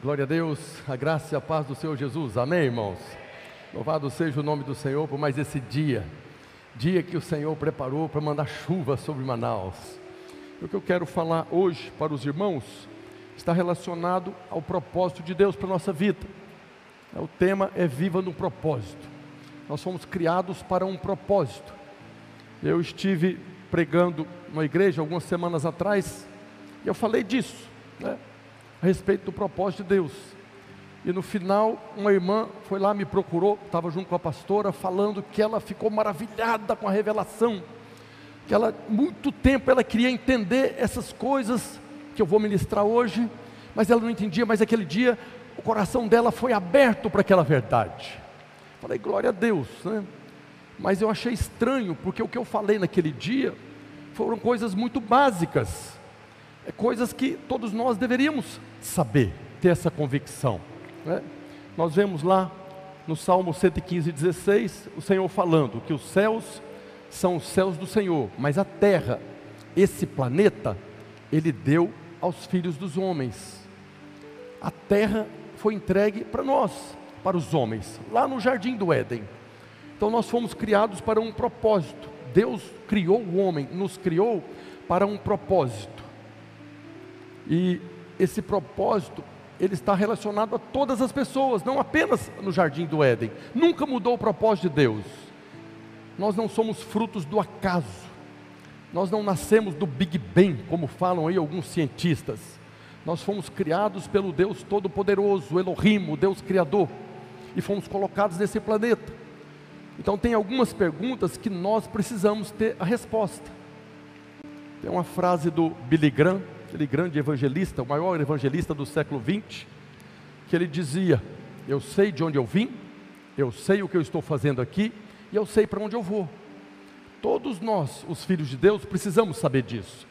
Glória a Deus, a graça e a paz do Senhor Jesus. Amém, irmãos? Louvado seja o nome do Senhor por mais esse dia, dia que o Senhor preparou para mandar chuva sobre Manaus. O que eu quero falar hoje para os irmãos está relacionado ao propósito de Deus para a nossa vida. O tema é Viva no Propósito. Nós fomos criados para um propósito. Eu estive pregando numa igreja algumas semanas atrás e eu falei disso, né? A respeito do propósito de Deus. E no final, uma irmã foi lá, me procurou, estava junto com a pastora, falando que ela ficou maravilhada com a revelação, que ela, muito tempo, ela queria entender essas coisas que eu vou ministrar hoje, mas ela não entendia, mas aquele dia o coração dela foi aberto para aquela verdade. Falei, glória a Deus, né? Mas eu achei estranho, porque o que eu falei naquele dia foram coisas muito básicas, coisas que todos nós deveríamos saber, ter essa convicção. Né? Nós vemos lá no Salmo 115, 16, o Senhor falando que os céus são os céus do Senhor, mas a terra, esse planeta, Ele deu aos filhos dos homens. A terra foi entregue para nós, para os homens, lá no jardim do Éden. Então nós fomos criados para um propósito. Deus criou o homem, nos criou para um propósito. E esse propósito, ele está relacionado a todas as pessoas, não apenas no jardim do Éden. Nunca mudou o propósito de Deus. Nós não somos frutos do acaso. Nós não nascemos do Big Bang, como falam aí alguns cientistas. Nós fomos criados pelo Deus Todo-Poderoso, Elohim, o Deus Criador, e fomos colocados nesse planeta. Então, tem algumas perguntas que nós precisamos ter a resposta. Tem uma frase do Billy Graham, aquele grande evangelista, o maior evangelista do século 20, que ele dizia: Eu sei de onde eu vim, eu sei o que eu estou fazendo aqui e eu sei para onde eu vou. Todos nós, os filhos de Deus, precisamos saber disso.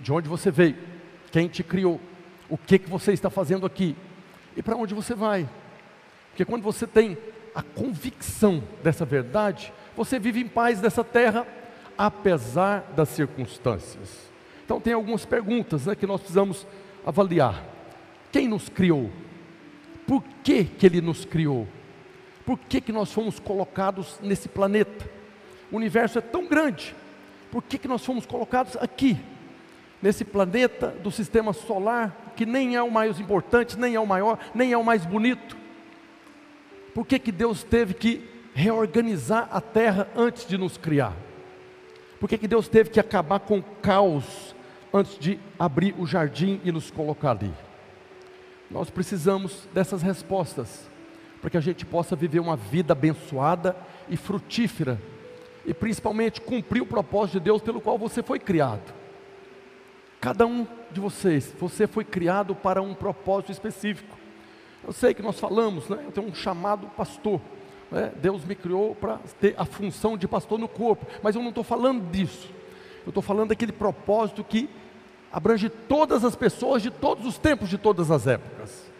De onde você veio, quem te criou, o que, que você está fazendo aqui e para onde você vai. Porque quando você tem a convicção dessa verdade, você vive em paz nessa terra, apesar das circunstâncias. Então tem algumas perguntas né, que nós precisamos avaliar. Quem nos criou? Por que, que Ele nos criou? Por que, que nós fomos colocados nesse planeta? O universo é tão grande. Por que, que nós fomos colocados aqui? Nesse planeta do sistema solar, que nem é o mais importante, nem é o maior, nem é o mais bonito. Por que, que Deus teve que reorganizar a terra antes de nos criar? Por que, que Deus teve que acabar com o caos antes de abrir o jardim e nos colocar ali? Nós precisamos dessas respostas, para que a gente possa viver uma vida abençoada e frutífera, e principalmente cumprir o propósito de Deus pelo qual você foi criado. Cada um de vocês, você foi criado para um propósito específico. Eu sei que nós falamos, né? eu tenho um chamado pastor. Né? Deus me criou para ter a função de pastor no corpo, mas eu não estou falando disso. Eu estou falando daquele propósito que abrange todas as pessoas de todos os tempos, de todas as épocas.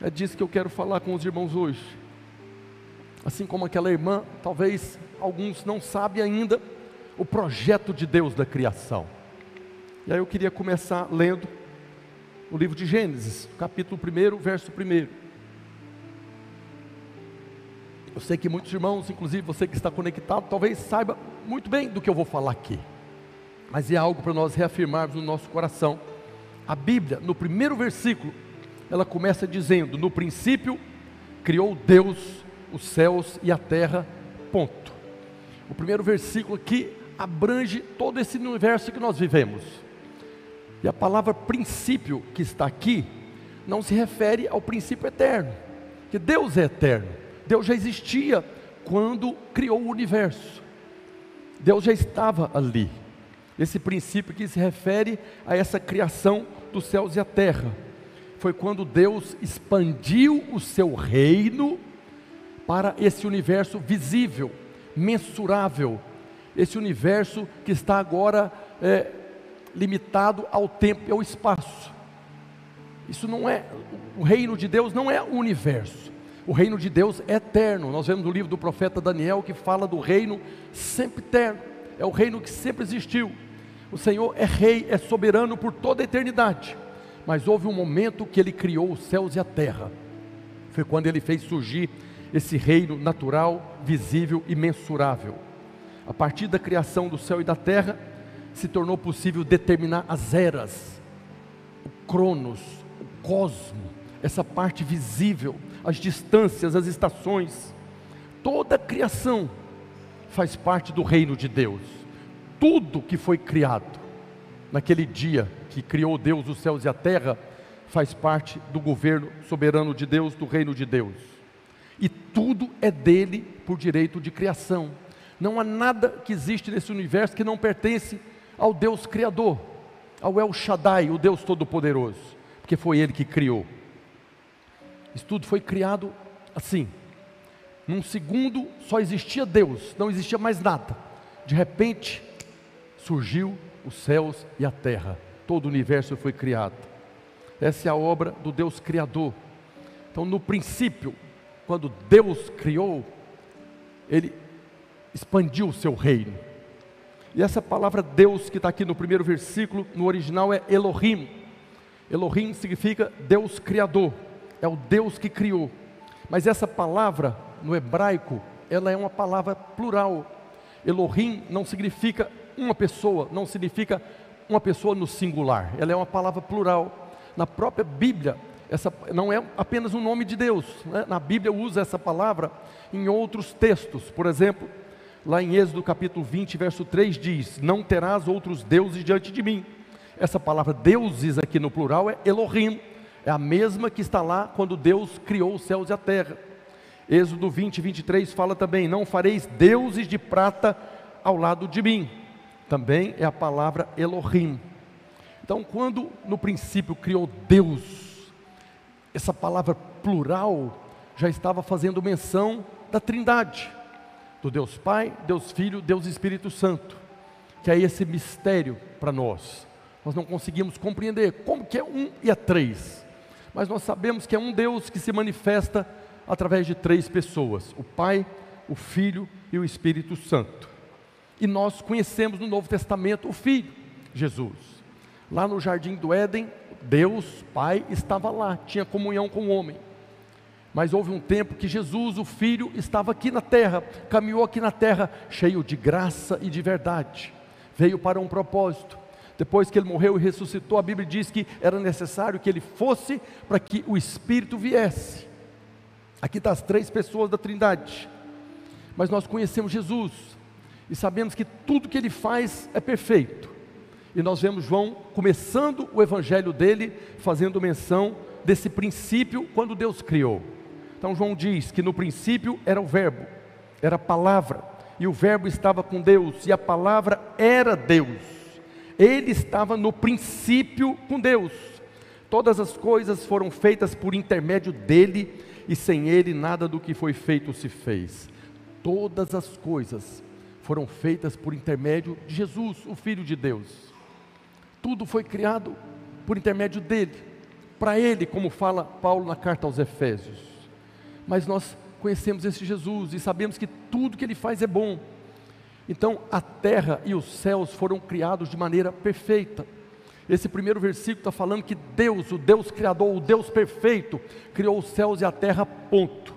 É disso que eu quero falar com os irmãos hoje. Assim como aquela irmã, talvez alguns não sabem ainda o projeto de Deus da criação. E aí eu queria começar lendo o livro de Gênesis, capítulo 1, verso 1. Eu sei que muitos irmãos, inclusive você que está conectado, talvez saiba muito bem do que eu vou falar aqui, mas é algo para nós reafirmarmos no nosso coração. A Bíblia, no primeiro versículo, ela começa dizendo: No princípio criou Deus os céus e a terra. Ponto. O primeiro versículo aqui abrange todo esse universo que nós vivemos. E a palavra princípio que está aqui não se refere ao princípio eterno, que Deus é eterno. Deus já existia quando criou o universo. Deus já estava ali. Esse princípio que se refere a essa criação dos céus e a terra. Foi quando Deus expandiu o seu reino para esse universo visível, mensurável, esse universo que está agora é, limitado ao tempo e ao espaço. Isso não é, o reino de Deus não é o universo. O reino de Deus é eterno. Nós vemos no livro do profeta Daniel que fala do reino sempre eterno. É o reino que sempre existiu. O Senhor é rei, é soberano por toda a eternidade. mas houve um momento que ele criou os céus e a terra. Foi quando ele fez surgir esse reino natural, visível e mensurável. A partir da criação do céu e da terra, se tornou possível determinar as eras, o cronos, o cosmo, essa parte visível, as distâncias, as estações. Toda a criação faz parte do reino de Deus. Tudo que foi criado naquele dia que criou Deus os céus e a terra, faz parte do governo soberano de Deus, do reino de Deus. E tudo é dele por direito de criação. Não há nada que existe nesse universo que não pertence ao Deus Criador, ao El Shaddai, o Deus Todo-Poderoso, porque foi ele que criou. Isso tudo foi criado assim. Num segundo só existia Deus, não existia mais nada. De repente surgiu os céus e a terra, todo o universo foi criado. Essa é a obra do Deus Criador. Então, no princípio, quando Deus criou, Ele expandiu o seu reino. E essa palavra Deus que está aqui no primeiro versículo, no original é Elohim. Elohim significa Deus Criador, é o Deus que criou. Mas essa palavra, no hebraico, ela é uma palavra plural. Elohim não significa uma pessoa não significa uma pessoa no singular, ela é uma palavra plural. Na própria Bíblia, essa não é apenas um nome de Deus, né? na Bíblia usa essa palavra em outros textos, por exemplo, lá em Êxodo capítulo 20, verso 3 diz: Não terás outros deuses diante de mim. Essa palavra deuses aqui no plural é Elohim, é a mesma que está lá quando Deus criou os céus e a terra. Êxodo 20, 23 fala também: Não fareis deuses de prata ao lado de mim também é a palavra Elohim. Então, quando no princípio criou Deus, essa palavra plural já estava fazendo menção da Trindade, do Deus Pai, Deus Filho, Deus Espírito Santo, que é esse mistério para nós. Nós não conseguimos compreender como que é um e é três, mas nós sabemos que é um Deus que se manifesta através de três pessoas: o Pai, o Filho e o Espírito Santo. E nós conhecemos no Novo Testamento o Filho, Jesus. Lá no jardim do Éden, Deus, Pai, estava lá, tinha comunhão com o homem. Mas houve um tempo que Jesus, o Filho, estava aqui na terra, caminhou aqui na terra, cheio de graça e de verdade. Veio para um propósito. Depois que ele morreu e ressuscitou, a Bíblia diz que era necessário que ele fosse para que o Espírito viesse. Aqui estão tá as três pessoas da Trindade. Mas nós conhecemos Jesus, e sabemos que tudo que ele faz é perfeito. E nós vemos João começando o evangelho dele, fazendo menção desse princípio quando Deus criou. Então João diz que no princípio era o Verbo, era a palavra, e o Verbo estava com Deus, e a palavra era Deus. Ele estava no princípio com Deus. Todas as coisas foram feitas por intermédio dele, e sem ele nada do que foi feito se fez. Todas as coisas foram feitas por intermédio de Jesus, o Filho de Deus. Tudo foi criado por intermédio dele, para ele, como fala Paulo na carta aos Efésios. Mas nós conhecemos esse Jesus e sabemos que tudo que ele faz é bom. Então, a terra e os céus foram criados de maneira perfeita. Esse primeiro versículo está falando que Deus, o Deus Criador, o Deus perfeito, criou os céus e a terra, ponto.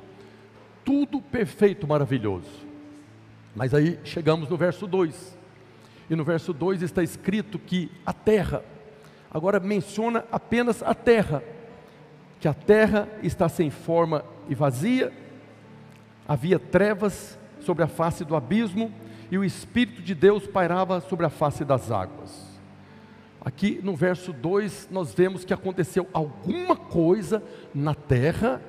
Tudo perfeito, maravilhoso. Mas aí chegamos no verso 2. E no verso 2 está escrito que a terra, agora menciona apenas a terra, que a terra está sem forma e vazia, havia trevas sobre a face do abismo, e o Espírito de Deus pairava sobre a face das águas. Aqui no verso 2 nós vemos que aconteceu alguma coisa na terra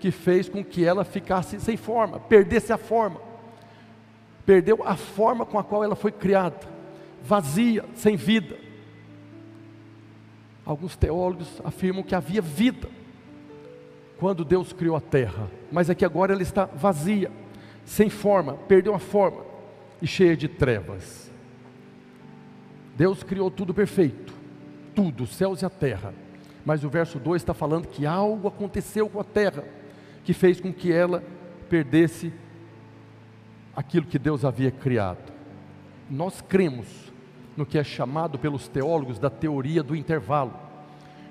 que fez com que ela ficasse sem forma, perdesse a forma perdeu a forma com a qual ela foi criada, vazia, sem vida. Alguns teólogos afirmam que havia vida quando Deus criou a terra, mas é que agora ela está vazia, sem forma, perdeu a forma e cheia de trevas. Deus criou tudo perfeito, tudo, os céus e a terra. Mas o verso 2 está falando que algo aconteceu com a terra que fez com que ela perdesse aquilo que Deus havia criado. Nós cremos no que é chamado pelos teólogos da teoria do intervalo.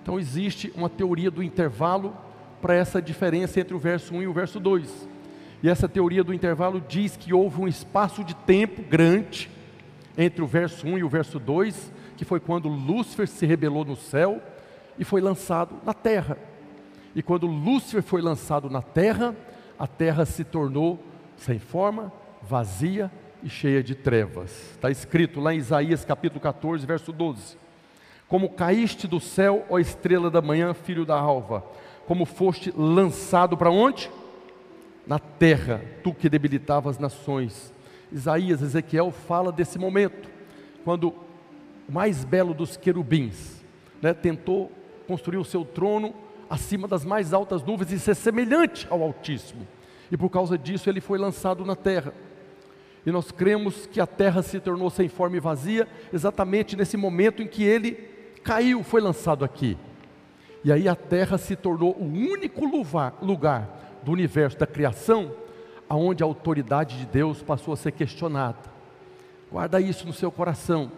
Então existe uma teoria do intervalo para essa diferença entre o verso 1 e o verso 2. E essa teoria do intervalo diz que houve um espaço de tempo grande entre o verso 1 e o verso 2, que foi quando Lúcifer se rebelou no céu e foi lançado na terra. E quando Lúcifer foi lançado na terra, a terra se tornou sem forma, vazia e cheia de trevas. Está escrito lá em Isaías capítulo 14, verso 12: Como caíste do céu, ó estrela da manhã, filho da alva, como foste lançado para onde? Na terra, tu que debilitava as nações. Isaías, Ezequiel fala desse momento, quando o mais belo dos querubins né, tentou construir o seu trono acima das mais altas nuvens e ser semelhante ao Altíssimo. E por causa disso ele foi lançado na terra. E nós cremos que a terra se tornou sem forma e vazia exatamente nesse momento em que ele caiu, foi lançado aqui. E aí a terra se tornou o único lugar, do universo da criação aonde a autoridade de Deus passou a ser questionada. Guarda isso no seu coração.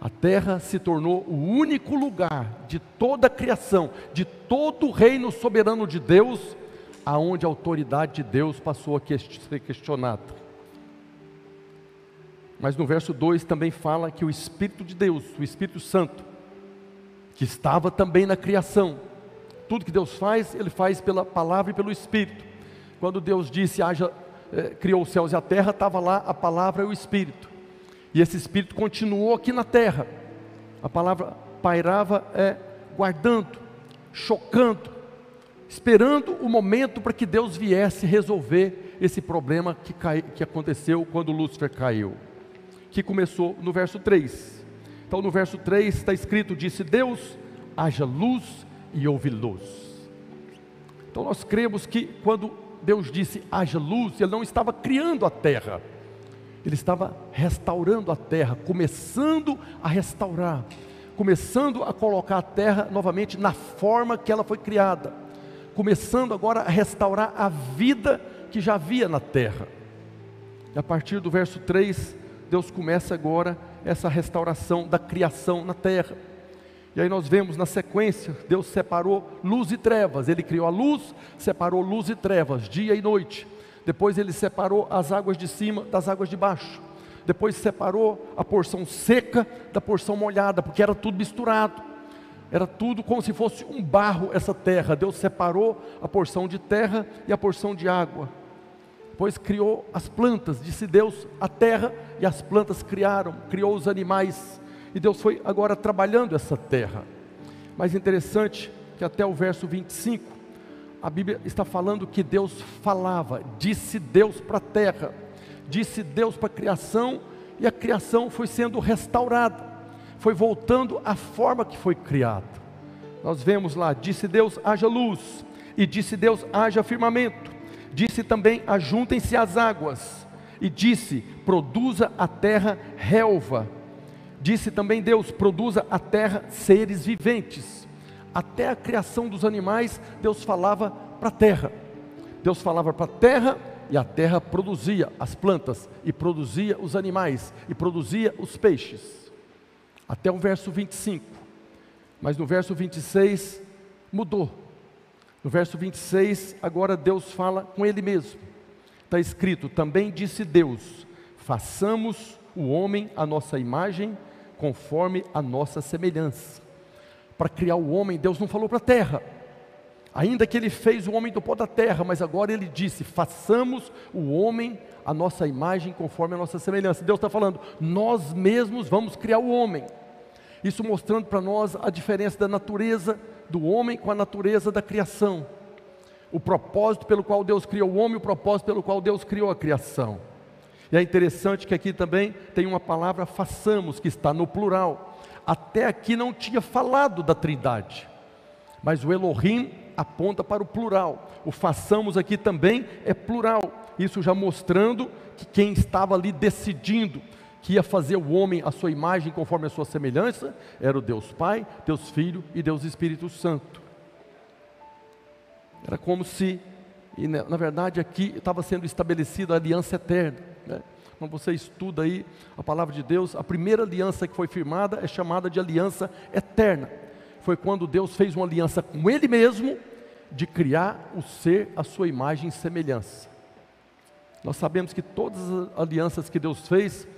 A terra se tornou o único lugar de toda a criação, de todo o reino soberano de Deus, aonde a autoridade de Deus passou a ser questionada. Mas no verso 2 também fala que o Espírito de Deus, o Espírito Santo, que estava também na criação, tudo que Deus faz, Ele faz pela palavra e pelo Espírito. Quando Deus disse, haja, eh, criou os céus e a terra, estava lá a palavra e o Espírito. E esse Espírito continuou aqui na terra. A palavra pairava é guardando, chocando, esperando o momento para que Deus viesse resolver esse problema que, cai, que aconteceu quando Lúcifer caiu, que começou no verso 3. Então, no verso 3 está escrito: Disse Deus, haja luz e houve luz. Então, nós cremos que quando Deus disse haja luz, Ele não estava criando a terra, Ele estava restaurando a terra, começando a restaurar, começando a colocar a terra novamente na forma que ela foi criada, começando agora a restaurar a vida que já havia na terra. E a partir do verso 3, Deus começa agora essa restauração da criação na terra. E aí nós vemos na sequência, Deus separou luz e trevas. Ele criou a luz, separou luz e trevas, dia e noite. Depois ele separou as águas de cima das águas de baixo. Depois separou a porção seca da porção molhada, porque era tudo misturado. Era tudo como se fosse um barro essa terra. Deus separou a porção de terra e a porção de água. Depois criou as plantas, disse Deus, a terra e as plantas criaram, criou os animais e Deus foi agora trabalhando essa terra. Mas interessante que até o verso 25, a Bíblia está falando que Deus falava, disse Deus para a terra, disse Deus para a criação, e a criação foi sendo restaurada, foi voltando à forma que foi criada. Nós vemos lá, disse Deus, haja luz, e disse Deus, haja firmamento, disse também, ajuntem-se as águas, e disse, produza a terra relva, Disse também Deus: produza a terra seres viventes. Até a criação dos animais, Deus falava para a terra. Deus falava para a terra e a terra produzia as plantas, e produzia os animais, e produzia os peixes. Até o verso 25. Mas no verso 26 mudou. No verso 26, agora Deus fala com Ele mesmo. Está escrito: também disse Deus: façamos o homem à nossa imagem conforme a nossa semelhança. Para criar o homem, Deus não falou para a terra, ainda que ele fez o homem do pó da terra, mas agora ele disse: façamos o homem a nossa imagem conforme a nossa semelhança. Deus está falando, nós mesmos vamos criar o homem. Isso mostrando para nós a diferença da natureza do homem com a natureza da criação. O propósito pelo qual Deus criou o homem, o propósito pelo qual Deus criou a criação. E é interessante que aqui também tem uma palavra façamos, que está no plural. Até aqui não tinha falado da trindade, mas o Elohim aponta para o plural. O façamos aqui também é plural. Isso já mostrando que quem estava ali decidindo que ia fazer o homem a sua imagem conforme a sua semelhança era o Deus Pai, Deus Filho e Deus Espírito Santo. Era como se, na verdade, aqui estava sendo estabelecida a aliança eterna. Né? Quando você estuda aí a palavra de Deus, a primeira aliança que foi firmada é chamada de aliança eterna. foi quando Deus fez uma aliança com Ele mesmo de criar o ser à sua imagem e semelhança. Nós sabemos que todas as alianças que Deus fez,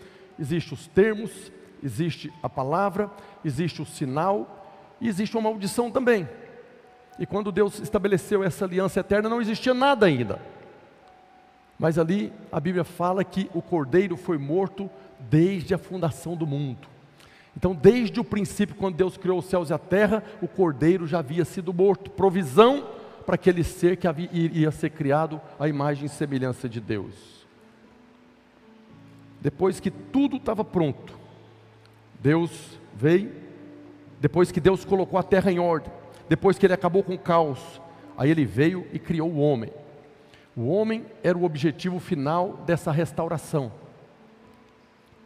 existem os termos, existe a palavra, existe o sinal e existe uma maldição também. E quando Deus estabeleceu essa aliança eterna, não existia nada ainda. Mas ali a Bíblia fala que o cordeiro foi morto desde a fundação do mundo. Então, desde o princípio, quando Deus criou os céus e a terra, o cordeiro já havia sido morto provisão para aquele ser que havia, iria ser criado à imagem e semelhança de Deus. Depois que tudo estava pronto, Deus veio, depois que Deus colocou a terra em ordem, depois que ele acabou com o caos, aí ele veio e criou o homem. O homem era o objetivo final dessa restauração.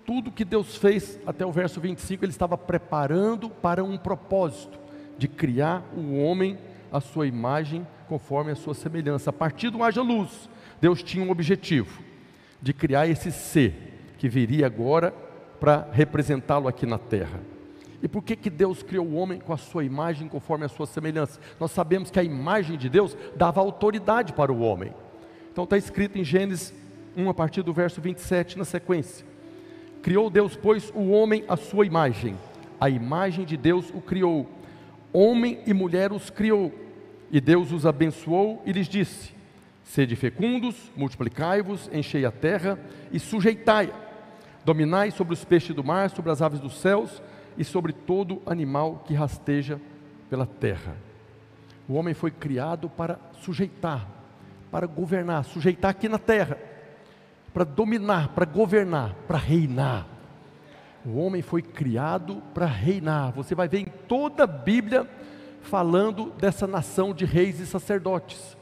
Tudo que Deus fez até o verso 25, ele estava preparando para um propósito de criar o homem à sua imagem, conforme a sua semelhança. A partir do haja luz, Deus tinha um objetivo de criar esse ser que viria agora para representá-lo aqui na terra. E por que, que Deus criou o homem com a sua imagem, conforme a sua semelhança? Nós sabemos que a imagem de Deus dava autoridade para o homem. Então está escrito em Gênesis 1, a partir do verso 27, na sequência. Criou Deus, pois, o homem à sua imagem. A imagem de Deus o criou. Homem e mulher os criou. E Deus os abençoou e lhes disse: Sede fecundos, multiplicai-vos, enchei a terra e sujeitai-a Dominai sobre os peixes do mar, sobre as aves dos céus e sobre todo animal que rasteja pela terra. O homem foi criado para sujeitar, para governar, sujeitar aqui na terra, para dominar, para governar, para reinar. O homem foi criado para reinar. Você vai ver em toda a Bíblia falando dessa nação de reis e sacerdotes.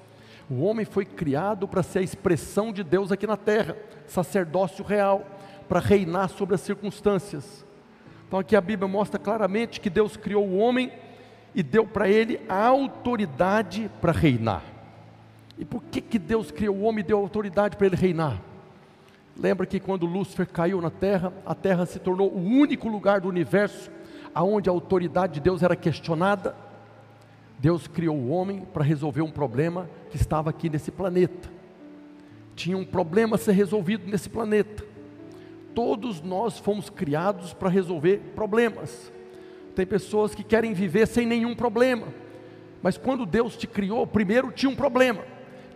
O homem foi criado para ser a expressão de Deus aqui na terra, sacerdócio real para reinar sobre as circunstâncias. Então aqui a Bíblia mostra claramente que Deus criou o homem e deu para ele a autoridade para reinar. E por que, que Deus criou o homem e deu autoridade para ele reinar? Lembra que quando Lúcifer caiu na terra, a terra se tornou o único lugar do universo aonde a autoridade de Deus era questionada? Deus criou o homem para resolver um problema que estava aqui nesse planeta. Tinha um problema a ser resolvido nesse planeta. Todos nós fomos criados para resolver problemas. Tem pessoas que querem viver sem nenhum problema, mas quando Deus te criou, primeiro tinha um problema,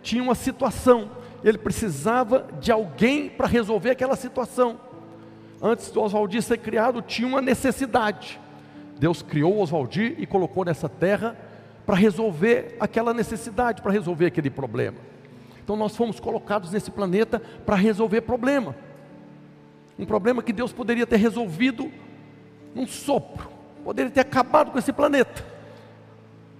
tinha uma situação, ele precisava de alguém para resolver aquela situação. Antes do Oswaldir ser criado, tinha uma necessidade. Deus criou o Oswaldir e colocou nessa terra para resolver aquela necessidade, para resolver aquele problema. Então nós fomos colocados nesse planeta para resolver problema. Um problema que Deus poderia ter resolvido num sopro, poderia ter acabado com esse planeta.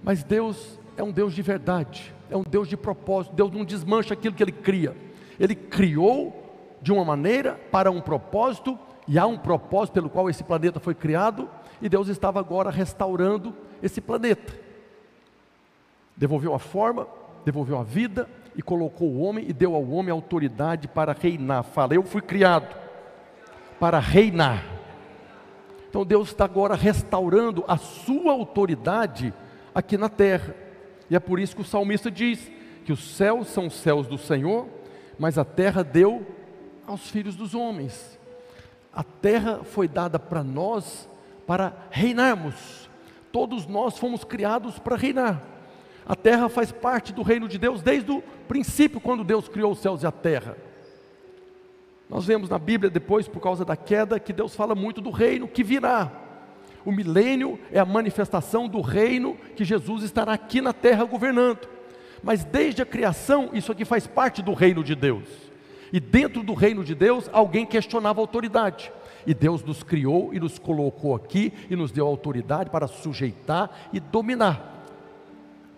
Mas Deus é um Deus de verdade, é um Deus de propósito. Deus não desmancha aquilo que Ele cria. Ele criou de uma maneira para um propósito, e há um propósito pelo qual esse planeta foi criado, e Deus estava agora restaurando esse planeta. Devolveu a forma, devolveu a vida e colocou o homem e deu ao homem autoridade para reinar. Fala, eu fui criado para reinar. Então Deus está agora restaurando a sua autoridade aqui na terra. E é por isso que o salmista diz que os céus são os céus do Senhor, mas a terra deu aos filhos dos homens. A terra foi dada para nós para reinarmos. Todos nós fomos criados para reinar. A terra faz parte do reino de Deus desde o princípio, quando Deus criou os céus e a terra. Nós vemos na Bíblia depois, por causa da queda, que Deus fala muito do reino que virá. O milênio é a manifestação do reino que Jesus estará aqui na terra governando. Mas desde a criação, isso aqui faz parte do reino de Deus. E dentro do reino de Deus, alguém questionava a autoridade. E Deus nos criou e nos colocou aqui e nos deu autoridade para sujeitar e dominar.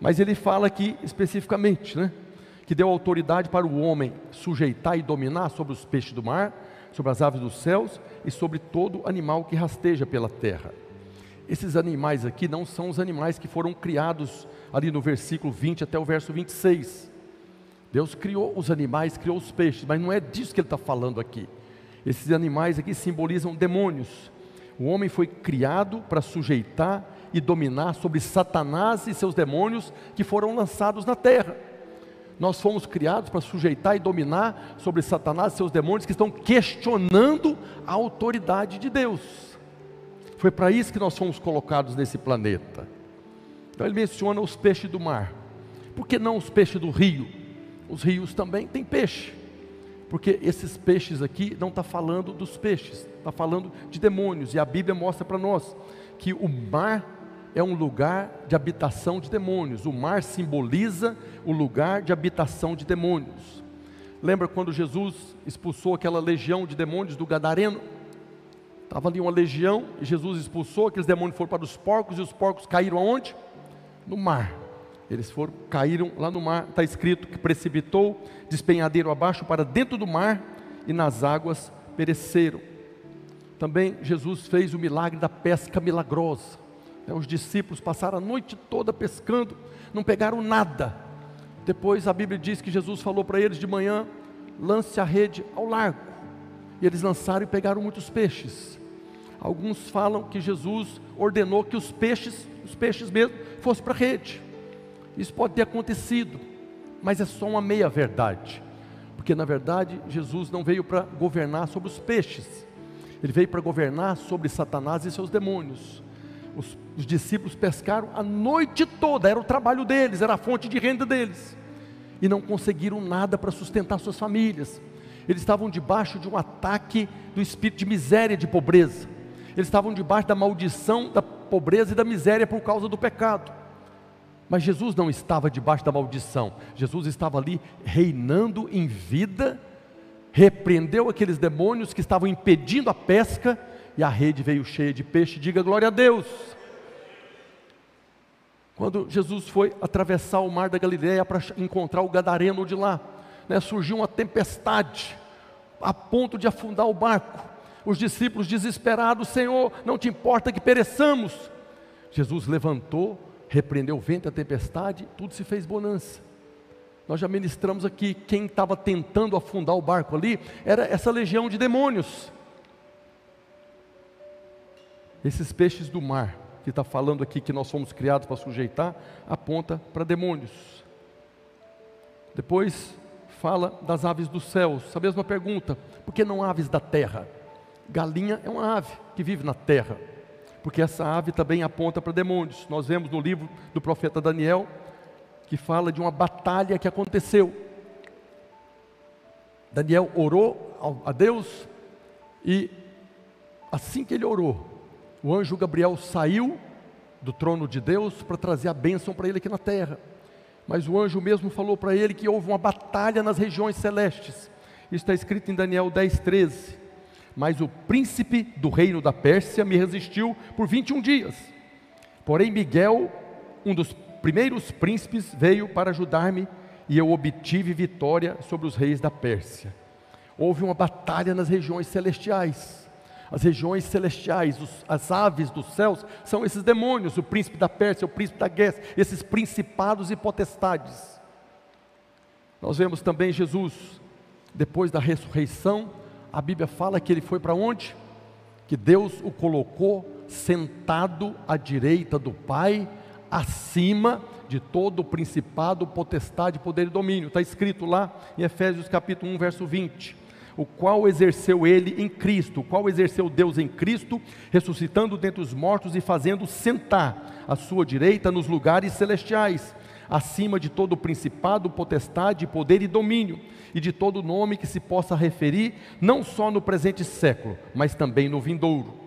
Mas ele fala aqui especificamente, né? que deu autoridade para o homem sujeitar e dominar sobre os peixes do mar, sobre as aves dos céus e sobre todo animal que rasteja pela terra. Esses animais aqui não são os animais que foram criados ali no versículo 20 até o verso 26. Deus criou os animais, criou os peixes, mas não é disso que ele está falando aqui. Esses animais aqui simbolizam demônios. O homem foi criado para sujeitar e dominar sobre Satanás e seus demônios que foram lançados na terra. Nós fomos criados para sujeitar e dominar sobre Satanás e seus demônios que estão questionando a autoridade de Deus. Foi para isso que nós fomos colocados nesse planeta. Então ele menciona os peixes do mar. Por que não os peixes do rio? Os rios também têm peixe. Porque esses peixes aqui não está falando dos peixes, está falando de demônios. E a Bíblia mostra para nós que o mar é um lugar de habitação de demônios. O mar simboliza o lugar de habitação de demônios. Lembra quando Jesus expulsou aquela legião de demônios do Gadareno? Estava ali uma legião e Jesus expulsou, aqueles demônios foram para os porcos e os porcos caíram aonde? No mar. Eles foram, caíram lá no mar, está escrito que precipitou despenhadeiro abaixo para dentro do mar e nas águas pereceram. Também Jesus fez o milagre da pesca milagrosa. Né, os discípulos passaram a noite toda pescando, não pegaram nada. Depois a Bíblia diz que Jesus falou para eles de manhã: lance a rede ao largo. E eles lançaram e pegaram muitos peixes. Alguns falam que Jesus ordenou que os peixes, os peixes mesmo, fossem para a rede. Isso pode ter acontecido, mas é só uma meia verdade. Porque na verdade Jesus não veio para governar sobre os peixes, ele veio para governar sobre Satanás e seus demônios. Os, os, discípulos pescaram a noite toda, era o trabalho deles, era a fonte de renda deles, e não conseguiram nada para sustentar suas famílias. Eles estavam debaixo de um ataque do espírito de miséria, de pobreza. Eles estavam debaixo da maldição da pobreza e da miséria por causa do pecado. Mas Jesus não estava debaixo da maldição, Jesus estava ali reinando em vida, repreendeu aqueles demônios que estavam impedindo a pesca e a rede veio cheia de peixe. Diga glória a Deus. Quando Jesus foi atravessar o mar da Galileia para encontrar o gadareno de lá, né, surgiu uma tempestade a ponto de afundar o barco. Os discípulos desesperados, Senhor, não te importa que pereçamos. Jesus levantou, repreendeu o vento e a tempestade, tudo se fez bonança. Nós já ministramos aqui, quem estava tentando afundar o barco ali, era essa legião de demônios. Esses peixes do mar, que está falando aqui que nós fomos criados para sujeitar, aponta para demônios. Depois fala das aves dos céus. A mesma pergunta: por que não aves da terra? Galinha é uma ave que vive na terra, porque essa ave também aponta para demônios. Nós vemos no livro do profeta Daniel que fala de uma batalha que aconteceu. Daniel orou a Deus e assim que ele orou, o anjo Gabriel saiu do trono de Deus para trazer a bênção para ele aqui na terra. Mas o anjo mesmo falou para ele que houve uma batalha nas regiões celestes. Isso está escrito em Daniel 10, 13. Mas o príncipe do reino da Pérsia me resistiu por 21 dias. Porém, Miguel, um dos primeiros príncipes, veio para ajudar-me e eu obtive vitória sobre os reis da Pérsia. Houve uma batalha nas regiões celestiais as regiões celestiais, os, as aves dos céus, são esses demônios, o príncipe da Pérsia, o príncipe da Guerra, esses principados e potestades. Nós vemos também Jesus, depois da ressurreição, a Bíblia fala que ele foi para onde? Que Deus o colocou sentado à direita do Pai, acima de todo o principado, potestade, poder e domínio. Está escrito lá em Efésios capítulo 1, verso 20 o qual exerceu ele em Cristo, o qual exerceu Deus em Cristo, ressuscitando dentre os mortos e fazendo sentar à sua direita nos lugares celestiais, acima de todo principado, potestade, poder e domínio, e de todo nome que se possa referir, não só no presente século, mas também no vindouro.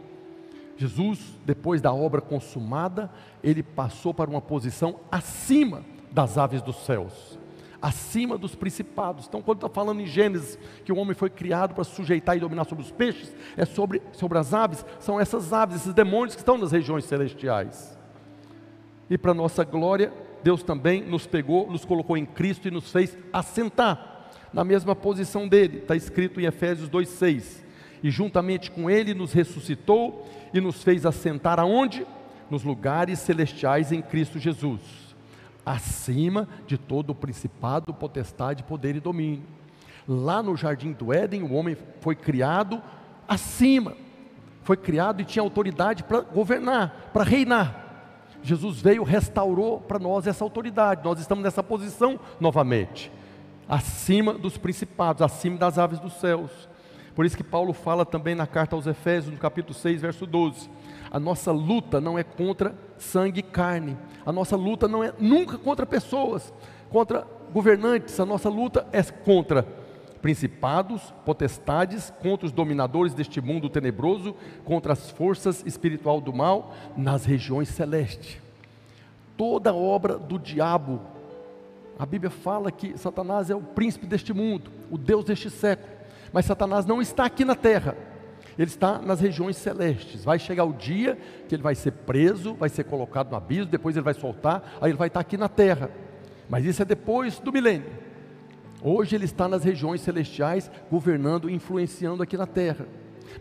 Jesus, depois da obra consumada, ele passou para uma posição acima das aves dos céus acima dos principados. Então, quando está falando em Gênesis, que o homem foi criado para sujeitar e dominar sobre os peixes, é sobre, sobre as aves, são essas aves, esses demônios que estão nas regiões celestiais. E para nossa glória, Deus também nos pegou, nos colocou em Cristo e nos fez assentar na mesma posição dele, está escrito em Efésios 2,6. E juntamente com ele nos ressuscitou e nos fez assentar aonde? Nos lugares celestiais em Cristo Jesus acima de todo o principado, potestade, poder e domínio. Lá no jardim do Éden, o homem foi criado acima, foi criado e tinha autoridade para governar, para reinar. Jesus veio, restaurou para nós essa autoridade. Nós estamos nessa posição novamente, acima dos principados, acima das aves dos céus. Por isso que Paulo fala também na carta aos Efésios, no capítulo 6, verso 12. A nossa luta não é contra sangue e carne. A nossa luta não é nunca contra pessoas, contra governantes. A nossa luta é contra principados, potestades, contra os dominadores deste mundo tenebroso, contra as forças espiritual do mal nas regiões celestes. Toda obra do diabo, a Bíblia fala que Satanás é o príncipe deste mundo, o Deus deste século, mas Satanás não está aqui na terra, ele está nas regiões celestes. Vai chegar o dia que ele vai ser preso, vai ser colocado no abismo, depois ele vai soltar, aí ele vai estar aqui na terra. Mas isso é depois do milênio. Hoje ele está nas regiões celestiais, governando, influenciando aqui na terra.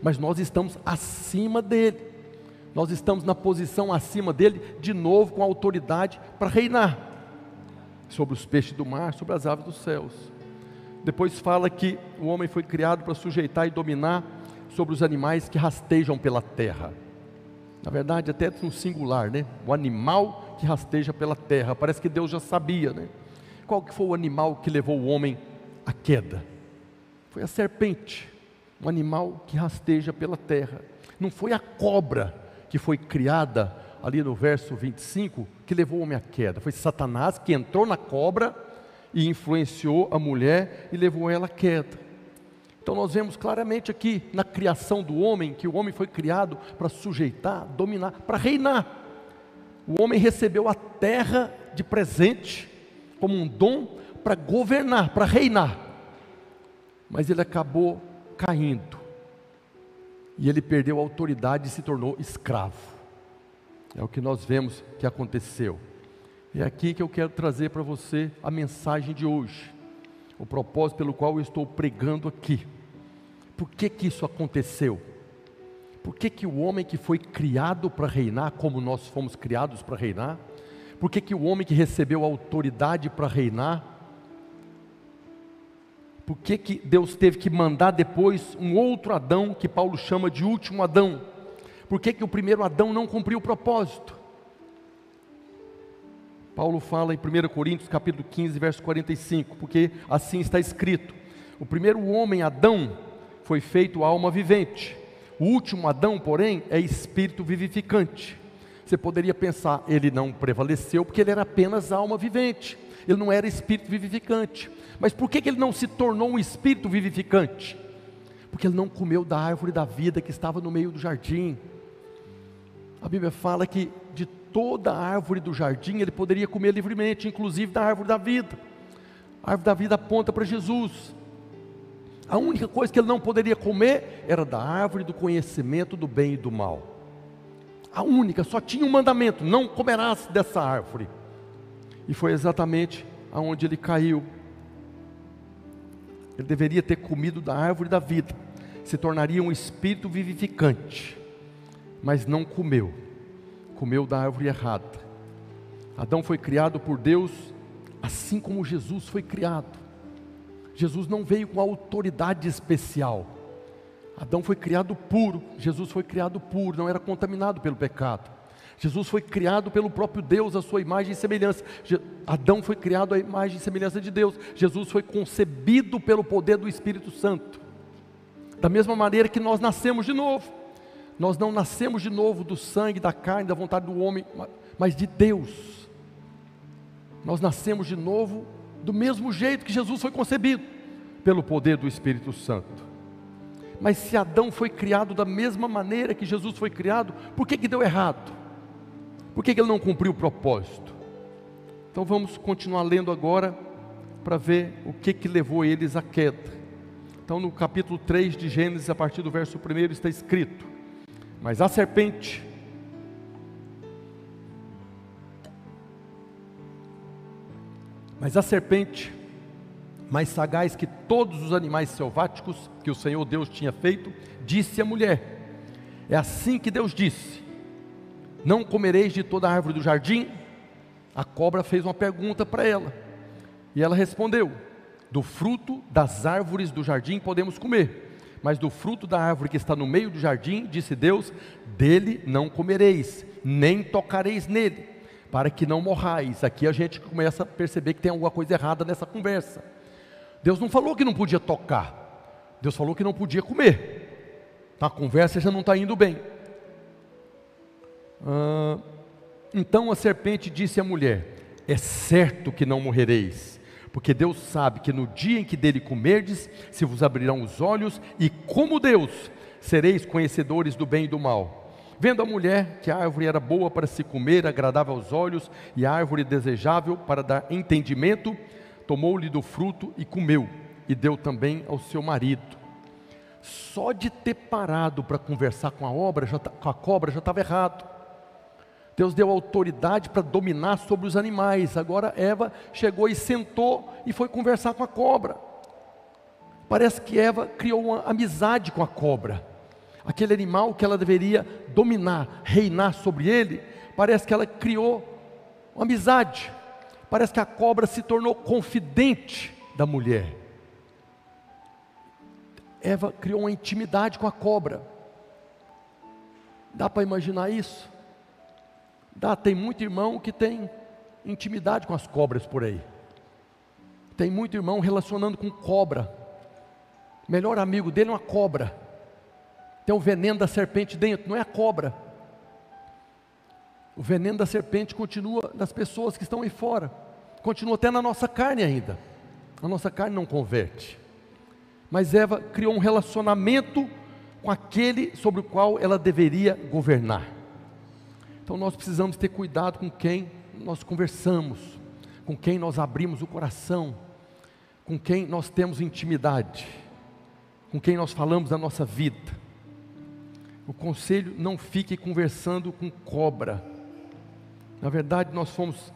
Mas nós estamos acima dele. Nós estamos na posição acima dele, de novo com autoridade para reinar sobre os peixes do mar, sobre as aves dos céus. Depois fala que o homem foi criado para sujeitar e dominar sobre os animais que rastejam pela terra. Na verdade, até no singular, né? O animal que rasteja pela terra. Parece que Deus já sabia, né? Qual que foi o animal que levou o homem à queda? Foi a serpente, um animal que rasteja pela terra. Não foi a cobra que foi criada ali no verso 25 que levou o homem à queda. Foi Satanás que entrou na cobra e influenciou a mulher e levou ela à queda. Então nós vemos claramente aqui na criação do homem que o homem foi criado para sujeitar, dominar, para reinar. O homem recebeu a terra de presente como um dom para governar, para reinar. Mas ele acabou caindo. E ele perdeu a autoridade e se tornou escravo. É o que nós vemos que aconteceu. É aqui que eu quero trazer para você a mensagem de hoje. O propósito pelo qual eu estou pregando aqui. Por que que isso aconteceu? Por que que o homem que foi criado para reinar, como nós fomos criados para reinar, por que, que o homem que recebeu autoridade para reinar, por que, que Deus teve que mandar depois um outro Adão, que Paulo chama de último Adão? Por que, que o primeiro Adão não cumpriu o propósito? Paulo fala em 1 Coríntios capítulo 15, verso 45, porque assim está escrito: o primeiro homem, Adão, foi feito alma vivente, o último Adão, porém, é espírito vivificante. Você poderia pensar, ele não prevaleceu porque ele era apenas alma vivente, ele não era espírito vivificante. Mas por que, ele não se tornou um espírito vivificante? Porque ele não comeu da árvore da vida que estava no meio do jardim. A Bíblia fala que de toda a árvore do jardim ele poderia comer livremente, inclusive da árvore da vida. A árvore da vida aponta para Jesus. A única coisa que ele não poderia comer era da árvore do conhecimento do bem e do mal a única, só tinha um mandamento: não comerás dessa árvore. E foi exatamente aonde ele caiu. Ele deveria ter comido da árvore da vida, se tornaria um espírito vivificante, mas não comeu, comeu da árvore errada. Adão foi criado por Deus assim como Jesus foi criado. Jesus não veio com autoridade especial. Adão foi criado puro, Jesus foi criado puro, não era contaminado pelo pecado. Jesus foi criado pelo próprio Deus, a sua imagem e semelhança. Adão foi criado à imagem e semelhança de Deus. Jesus foi concebido pelo poder do Espírito Santo. Da mesma maneira que nós nascemos de novo. Nós não nascemos de novo do sangue, da carne, da vontade do homem, mas de Deus. Nós nascemos de novo do mesmo jeito que Jesus foi concebido, pelo poder do Espírito Santo. Mas se Adão foi criado da mesma maneira que Jesus foi criado, por que, que deu errado? Por que, que ele não cumpriu o propósito? Então vamos continuar lendo agora para ver o que, que levou eles à queda. Então, no capítulo 3 de Gênesis, a partir do verso 1, está escrito: Mas a serpente, mas a serpente mais sagaz que todos os animais selváticos que o Senhor Deus tinha feito, disse a mulher: É assim que Deus disse: Não comereis de toda a árvore do jardim? A cobra fez uma pergunta para ela, e ela respondeu: Do fruto das árvores do jardim podemos comer, mas do fruto da árvore que está no meio do jardim, disse Deus: Dele não comereis, nem tocareis nele para que não morrais. Aqui a gente começa a perceber que tem alguma coisa errada nessa conversa. Deus não falou que não podia tocar, Deus falou que não podia comer. Então a conversa já não está indo bem. Ah, então a serpente disse à mulher: É certo que não morrereis, porque Deus sabe que no dia em que dele comerdes, se vos abrirão os olhos, e como Deus, sereis conhecedores do bem e do mal. Vendo a mulher que a árvore era boa para se comer, agradável aos olhos, e a árvore desejável para dar entendimento, tomou-lhe do fruto e comeu, e deu também ao seu marido. Só de ter parado para conversar com a, obra, já, tá, com a cobra já estava errado. Deus deu autoridade para dominar sobre os animais. Agora Eva chegou e sentou e foi conversar com a cobra. Parece que Eva criou uma amizade com a cobra aquele animal que ela deveria dominar, reinar sobre ele, parece que ela criou uma amizade. Parece que a cobra se tornou confidente da mulher. Eva criou uma intimidade com a cobra. Dá para imaginar isso? Dá, tem muito irmão que tem intimidade com as cobras por aí. Tem muito irmão relacionando com cobra. Melhor amigo dele é uma cobra. Tem o veneno da serpente dentro, não é a cobra. O veneno da serpente continua nas pessoas que estão aí fora, continua até na nossa carne ainda. A nossa carne não converte. Mas Eva criou um relacionamento com aquele sobre o qual ela deveria governar. Então nós precisamos ter cuidado com quem nós conversamos, com quem nós abrimos o coração, com quem nós temos intimidade, com quem nós falamos da nossa vida. O conselho: não fique conversando com cobra. Na verdade, nós fomos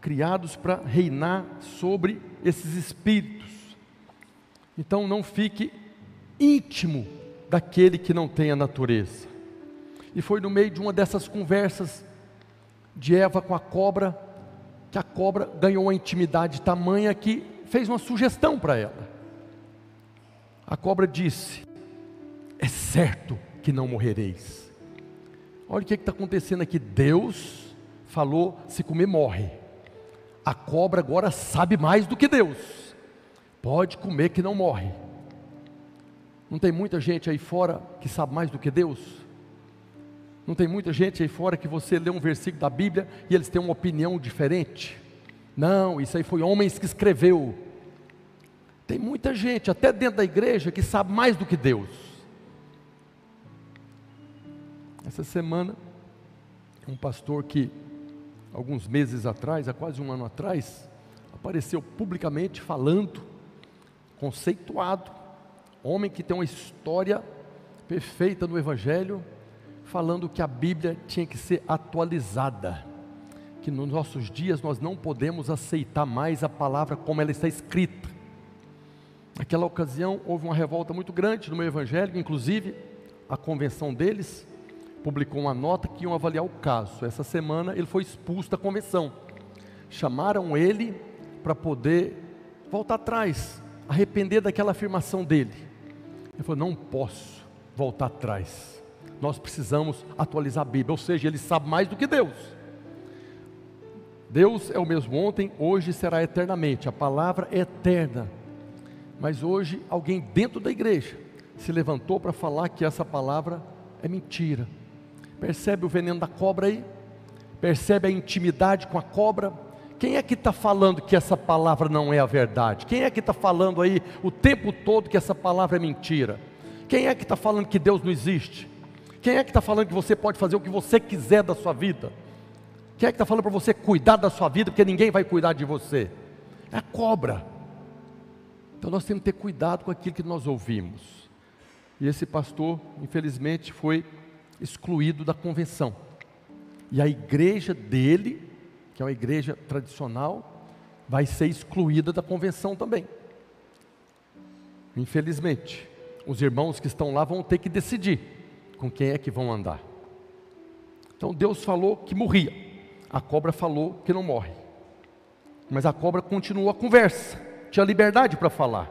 criados para reinar sobre esses espíritos. Então, não fique íntimo daquele que não tem a natureza. E foi no meio de uma dessas conversas de Eva com a cobra, que a cobra ganhou uma intimidade tamanha que fez uma sugestão para ela. A cobra disse: É certo que não morrereis. Olha o que está acontecendo aqui. Deus falou: se comer, morre. A cobra agora sabe mais do que Deus. Pode comer que não morre. Não tem muita gente aí fora que sabe mais do que Deus? Não tem muita gente aí fora que você lê um versículo da Bíblia e eles têm uma opinião diferente? Não, isso aí foi homens que escreveu. Tem muita gente, até dentro da igreja, que sabe mais do que Deus. Essa semana, um pastor que, alguns meses atrás, há quase um ano atrás, apareceu publicamente falando, conceituado, homem que tem uma história perfeita no Evangelho, falando que a Bíblia tinha que ser atualizada, que nos nossos dias nós não podemos aceitar mais a palavra como ela está escrita. Naquela ocasião houve uma revolta muito grande no meu Evangelho, inclusive a convenção deles publicou uma nota que iam avaliar o caso. Essa semana ele foi expulso da convenção. Chamaram ele para poder voltar atrás, arrepender daquela afirmação dele. Ele falou: Não posso voltar atrás. Nós precisamos atualizar a Bíblia. Ou seja, ele sabe mais do que Deus. Deus é o mesmo ontem, hoje será eternamente. A palavra é eterna. Mas hoje alguém dentro da igreja se levantou para falar que essa palavra é mentira. Percebe o veneno da cobra aí? Percebe a intimidade com a cobra? Quem é que está falando que essa palavra não é a verdade? Quem é que está falando aí o tempo todo que essa palavra é mentira? Quem é que está falando que Deus não existe? Quem é que está falando que você pode fazer o que você quiser da sua vida? Quem é que está falando para você cuidar da sua vida, porque ninguém vai cuidar de você? É a cobra. Então nós temos que ter cuidado com aquilo que nós ouvimos. E esse pastor, infelizmente, foi excluído da convenção. E a igreja dele, que é uma igreja tradicional, vai ser excluída da convenção também. Infelizmente, os irmãos que estão lá vão ter que decidir com quem é que vão andar. Então Deus falou que morria, a cobra falou que não morre. Mas a cobra continuou a conversa, tinha liberdade para falar.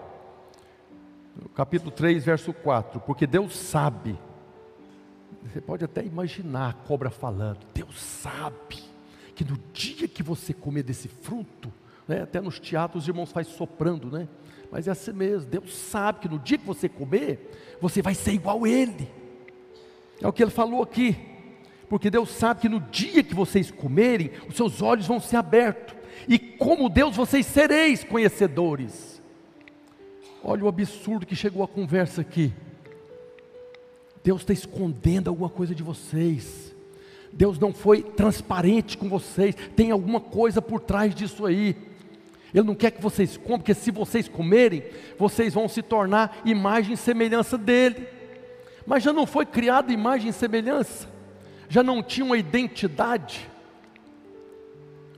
Capítulo 3, verso 4: Porque Deus sabe você pode até imaginar a cobra falando. Deus sabe que no dia que você comer desse fruto, né, até nos teatros os irmãos faz soprando, né? Mas é assim mesmo, Deus sabe que no dia que você comer, você vai ser igual a Ele. É o que Ele falou aqui, porque Deus sabe que no dia que vocês comerem, os seus olhos vão ser abertos, e como Deus vocês sereis conhecedores. Olha o absurdo que chegou a conversa aqui. Deus está escondendo alguma coisa de vocês. Deus não foi transparente com vocês. Tem alguma coisa por trás disso aí. Ele não quer que vocês comam, porque se vocês comerem, vocês vão se tornar imagem e semelhança dele. Mas já não foi criada imagem e semelhança, já não tinha uma identidade.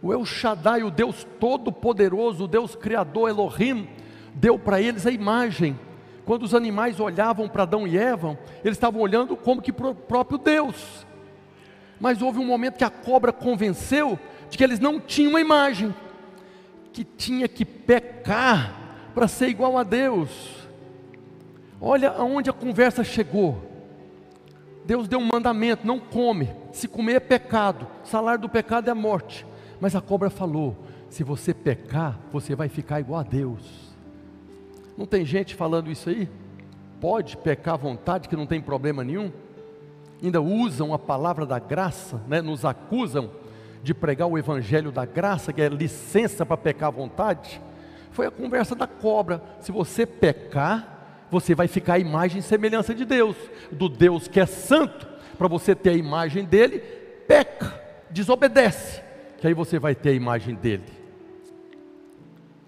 O El Shaddai, o Deus Todo-Poderoso, o Deus Criador Elohim, deu para eles a imagem quando os animais olhavam para Adão e Eva, eles estavam olhando como que para o próprio Deus. Mas houve um momento que a cobra convenceu de que eles não tinham uma imagem, que tinha que pecar para ser igual a Deus. Olha aonde a conversa chegou. Deus deu um mandamento: não come, se comer é pecado, o salário do pecado é a morte. Mas a cobra falou: se você pecar, você vai ficar igual a Deus. Não tem gente falando isso aí? Pode pecar à vontade, que não tem problema nenhum? Ainda usam a palavra da graça, né? nos acusam de pregar o evangelho da graça, que é licença para pecar à vontade. Foi a conversa da cobra. Se você pecar, você vai ficar a imagem e semelhança de Deus, do Deus que é santo. Para você ter a imagem dele, peca, desobedece, que aí você vai ter a imagem dele.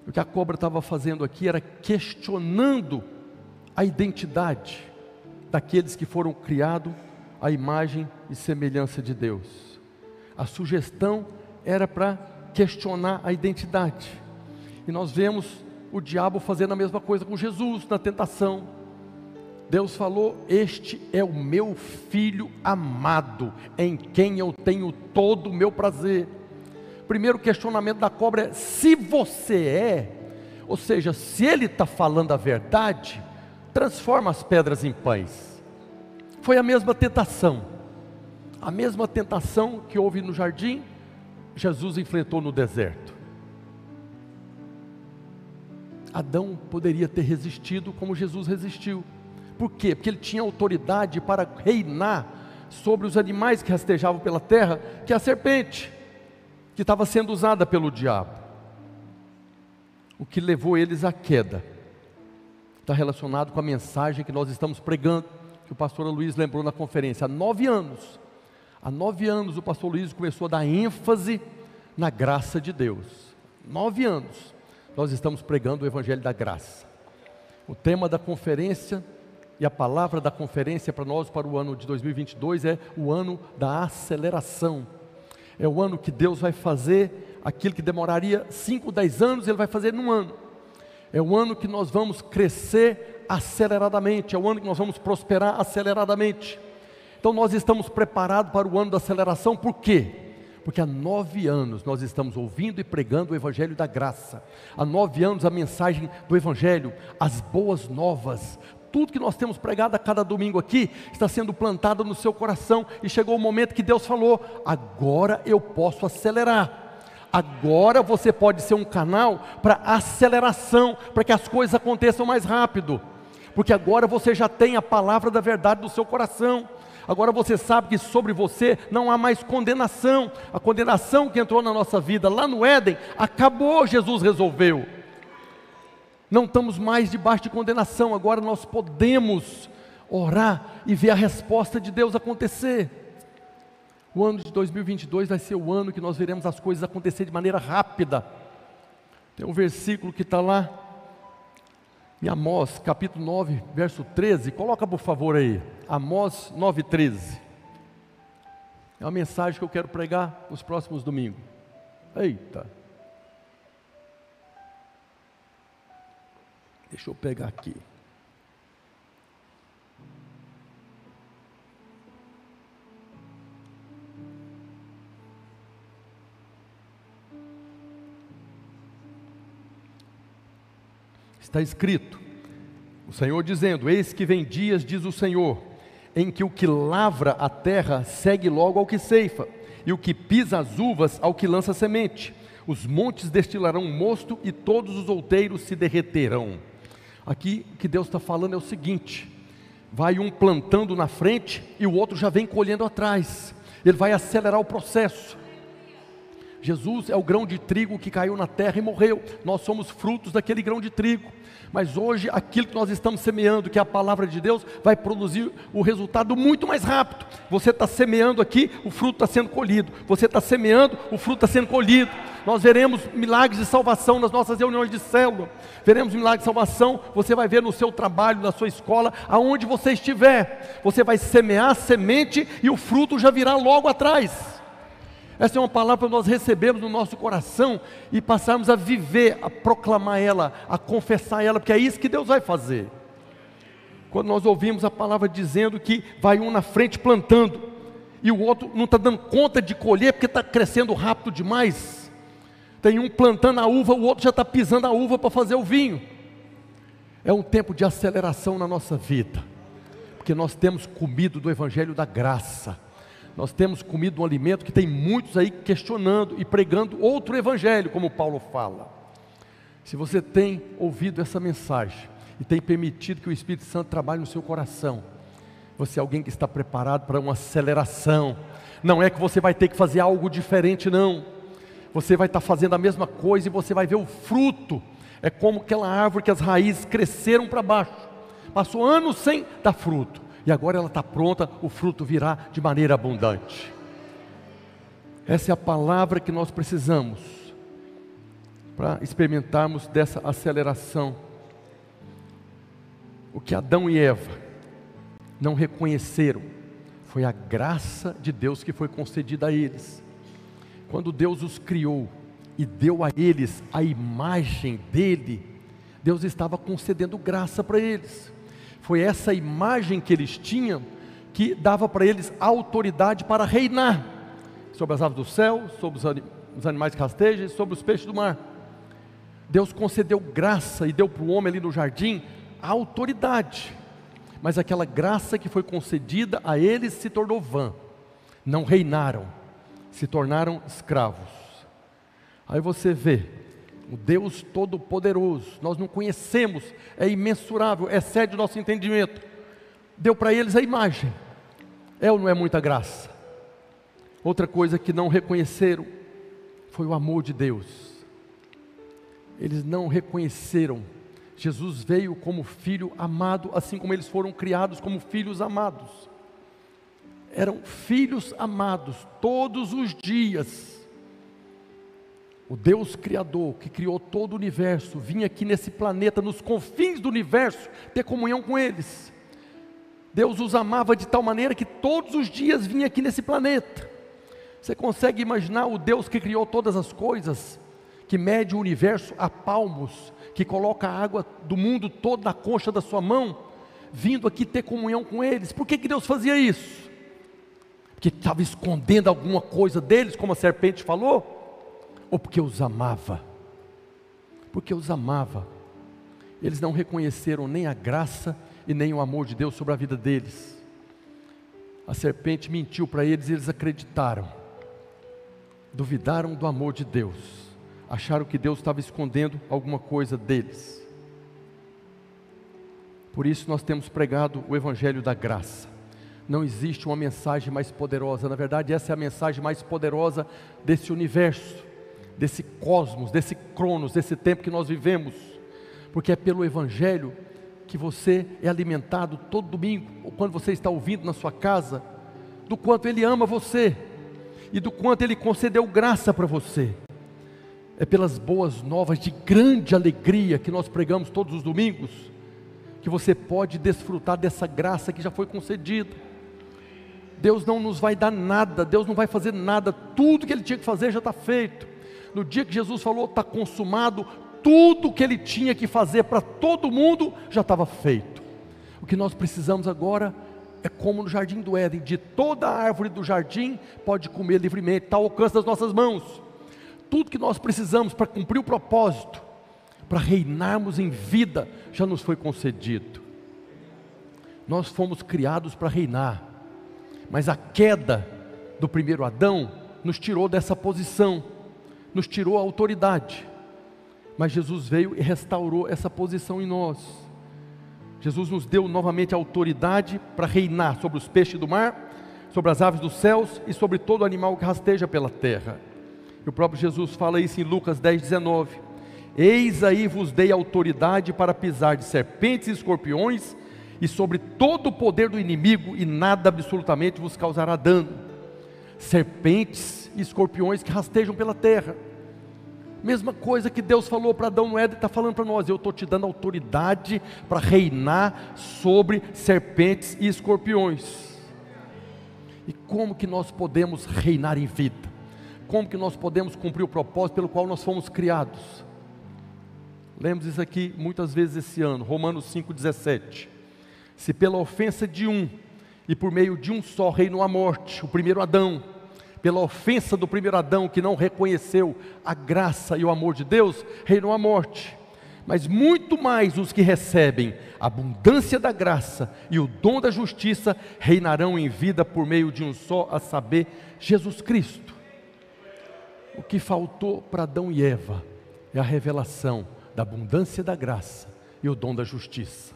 O que a cobra estava fazendo aqui era questionando a identidade daqueles que foram criados à imagem e semelhança de Deus. A sugestão era para questionar a identidade. E nós vemos o diabo fazendo a mesma coisa com Jesus na tentação. Deus falou: Este é o meu filho amado, em quem eu tenho todo o meu prazer primeiro questionamento da cobra é: se você é, ou seja, se ele está falando a verdade, transforma as pedras em pães. Foi a mesma tentação, a mesma tentação que houve no jardim, Jesus enfrentou no deserto. Adão poderia ter resistido como Jesus resistiu. Por quê? Porque ele tinha autoridade para reinar sobre os animais que rastejavam pela terra, que é a serpente que estava sendo usada pelo diabo. O que levou eles à queda está relacionado com a mensagem que nós estamos pregando, que o pastor Luiz lembrou na conferência. Há nove anos, há nove anos o pastor Luiz começou a dar ênfase na graça de Deus. Nove anos nós estamos pregando o Evangelho da Graça. O tema da conferência e a palavra da conferência para nós para o ano de 2022 é o ano da aceleração é o ano que Deus vai fazer aquilo que demoraria 5, 10 anos, Ele vai fazer num ano. É o ano que nós vamos crescer aceleradamente, é o ano que nós vamos prosperar aceleradamente. Então nós estamos preparados para o ano da aceleração, por quê? Porque há nove anos nós estamos ouvindo e pregando o Evangelho da Graça. Há nove anos a mensagem do Evangelho, as boas novas, tudo que nós temos pregado a cada domingo aqui está sendo plantado no seu coração e chegou o momento que Deus falou: agora eu posso acelerar. Agora você pode ser um canal para aceleração, para que as coisas aconteçam mais rápido. Porque agora você já tem a palavra da verdade no seu coração. Agora você sabe que sobre você não há mais condenação. A condenação que entrou na nossa vida lá no Éden acabou, Jesus resolveu não estamos mais debaixo de condenação, agora nós podemos orar e ver a resposta de Deus acontecer. O ano de 2022 vai ser o ano que nós veremos as coisas acontecer de maneira rápida. Tem um versículo que está lá, em Amós, capítulo 9, verso 13. Coloca por favor aí, Amós 9, 13. É uma mensagem que eu quero pregar nos próximos domingos. Eita! Deixa eu pegar aqui. Está escrito, o Senhor dizendo: Eis que vem dias, diz o Senhor, em que o que lavra a terra segue logo ao que ceifa, e o que pisa as uvas ao que lança semente. Os montes destilarão mosto e todos os outeiros se derreterão. Aqui o que Deus está falando é o seguinte: vai um plantando na frente e o outro já vem colhendo atrás. Ele vai acelerar o processo. Jesus é o grão de trigo que caiu na terra e morreu. Nós somos frutos daquele grão de trigo. Mas hoje, aquilo que nós estamos semeando, que é a palavra de Deus, vai produzir o resultado muito mais rápido. Você está semeando aqui, o fruto está sendo colhido. Você está semeando, o fruto está sendo colhido. Nós veremos milagres de salvação nas nossas reuniões de célula. Veremos milagres de salvação. Você vai ver no seu trabalho, na sua escola, aonde você estiver. Você vai semear a semente e o fruto já virá logo atrás. Essa é uma palavra para nós recebermos no nosso coração e passarmos a viver, a proclamar ela, a confessar ela, porque é isso que Deus vai fazer. Quando nós ouvimos a palavra dizendo que vai um na frente plantando e o outro não está dando conta de colher porque está crescendo rápido demais. Tem um plantando a uva, o outro já está pisando a uva para fazer o vinho. É um tempo de aceleração na nossa vida, porque nós temos comido do Evangelho da graça nós temos comido um alimento que tem muitos aí questionando e pregando outro evangelho, como Paulo fala. Se você tem ouvido essa mensagem e tem permitido que o Espírito Santo trabalhe no seu coração, você é alguém que está preparado para uma aceleração. Não é que você vai ter que fazer algo diferente, não. Você vai estar fazendo a mesma coisa e você vai ver o fruto. É como aquela árvore que as raízes cresceram para baixo. Passou anos sem dar fruto e agora ela está pronta, o fruto virá de maneira abundante. Essa é a palavra que nós precisamos para experimentarmos dessa aceleração. O que Adão e Eva não reconheceram foi a graça de Deus que foi concedida a eles. Quando Deus os criou e deu a eles a imagem dele, Deus estava concedendo graça para eles. Foi essa imagem que eles tinham que dava para eles autoridade para reinar sobre as aves do céu, sobre os animais que rastejam sobre os peixes do mar. Deus concedeu graça e deu para o homem ali no jardim autoridade, mas aquela graça que foi concedida a eles se tornou vã, não reinaram, se tornaram escravos. Aí você vê o Deus Todo-Poderoso, nós não conhecemos, é imensurável, excede o nosso entendimento. Deu para eles a imagem, é ou não é muita graça? Outra coisa que não reconheceram foi o amor de Deus, eles não reconheceram. Jesus veio como filho amado, assim como eles foram criados como filhos amados. Eram filhos amados todos os dias o Deus Criador, que criou todo o universo, vinha aqui nesse planeta, nos confins do universo, ter comunhão com eles. Deus os amava de tal maneira que todos os dias vinha aqui nesse planeta. Você consegue imaginar o Deus que criou todas as coisas, que mede o universo a palmos, que coloca a água do mundo todo na concha da sua mão, vindo aqui ter comunhão com eles? Por que, que Deus fazia isso? Porque estava escondendo alguma coisa deles, como a serpente falou? Ou porque os amava? Porque os amava. Eles não reconheceram nem a graça e nem o amor de Deus sobre a vida deles. A serpente mentiu para eles e eles acreditaram. Duvidaram do amor de Deus. Acharam que Deus estava escondendo alguma coisa deles. Por isso nós temos pregado o evangelho da graça. Não existe uma mensagem mais poderosa, na verdade, essa é a mensagem mais poderosa desse universo desse cosmos, desse cronos, desse tempo que nós vivemos, porque é pelo Evangelho que você é alimentado todo domingo, ou quando você está ouvindo na sua casa, do quanto Ele ama você e do quanto Ele concedeu graça para você. É pelas boas novas de grande alegria que nós pregamos todos os domingos, que você pode desfrutar dessa graça que já foi concedida. Deus não nos vai dar nada, Deus não vai fazer nada, tudo que Ele tinha que fazer já está feito no dia que Jesus falou, está consumado, tudo que ele tinha que fazer para todo mundo já estava feito. O que nós precisamos agora é como no jardim do Éden: de toda a árvore do jardim pode comer livremente, está ao alcance das nossas mãos. Tudo que nós precisamos para cumprir o propósito, para reinarmos em vida, já nos foi concedido. Nós fomos criados para reinar, mas a queda do primeiro Adão nos tirou dessa posição, nos tirou a autoridade. Mas Jesus veio e restaurou essa posição em nós. Jesus nos deu novamente a autoridade para reinar sobre os peixes do mar, sobre as aves dos céus e sobre todo animal que rasteja pela terra. E o próprio Jesus fala isso em Lucas 10, 19. Eis aí vos dei autoridade para pisar de serpentes e escorpiões e sobre todo o poder do inimigo, e nada absolutamente vos causará dano. Serpentes e escorpiões que rastejam pela terra. Mesma coisa que Deus falou para Adão no Éden, está falando para nós: eu estou te dando autoridade para reinar sobre serpentes e escorpiões. E como que nós podemos reinar em vida? Como que nós podemos cumprir o propósito pelo qual nós fomos criados? Lemos isso aqui muitas vezes esse ano, Romanos 5,17. Se pela ofensa de um, e por meio de um só reinou a morte, o primeiro Adão, pela ofensa do primeiro Adão que não reconheceu a graça e o amor de Deus, reinou a morte. Mas muito mais os que recebem a abundância da graça e o dom da justiça reinarão em vida por meio de um só, a saber, Jesus Cristo. O que faltou para Adão e Eva é a revelação da abundância da graça e o dom da justiça.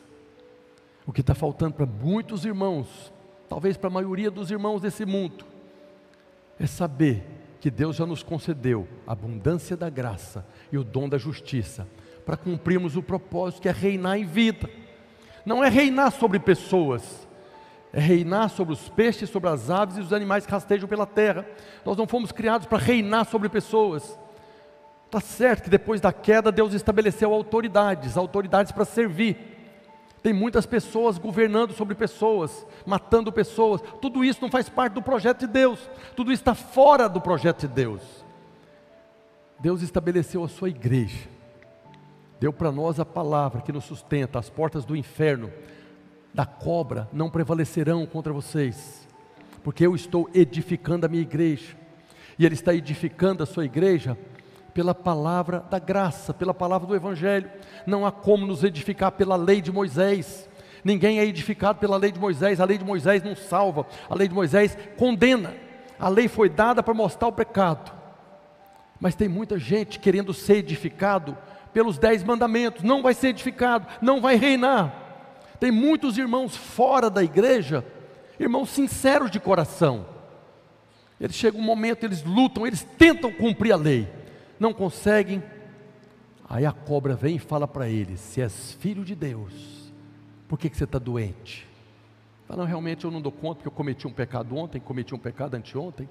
O que está faltando para muitos irmãos, talvez para a maioria dos irmãos desse mundo, é saber que Deus já nos concedeu a abundância da graça e o dom da justiça para cumprirmos o propósito que é reinar em vida. Não é reinar sobre pessoas, é reinar sobre os peixes, sobre as aves e os animais que rastejam pela terra. Nós não fomos criados para reinar sobre pessoas. Está certo que depois da queda Deus estabeleceu autoridades, autoridades para servir. Tem muitas pessoas governando sobre pessoas, matando pessoas. Tudo isso não faz parte do projeto de Deus. Tudo isso está fora do projeto de Deus. Deus estabeleceu a sua igreja. Deu para nós a palavra que nos sustenta. As portas do inferno, da cobra, não prevalecerão contra vocês. Porque eu estou edificando a minha igreja. E Ele está edificando a sua igreja pela palavra da graça, pela palavra do Evangelho. Não há como nos edificar pela lei de Moisés. Ninguém é edificado pela lei de Moisés. A lei de Moisés não salva, a lei de Moisés condena. A lei foi dada para mostrar o pecado. Mas tem muita gente querendo ser edificado pelos dez mandamentos. Não vai ser edificado, não vai reinar. Tem muitos irmãos fora da igreja, irmãos sinceros de coração. Eles chegam um momento, eles lutam, eles tentam cumprir a lei não conseguem. Aí a cobra vem e fala para ele: Se és filho de Deus, por que, que você está doente? Fala, não, realmente eu não dou conta, porque eu cometi um pecado ontem, cometi um pecado anteontem.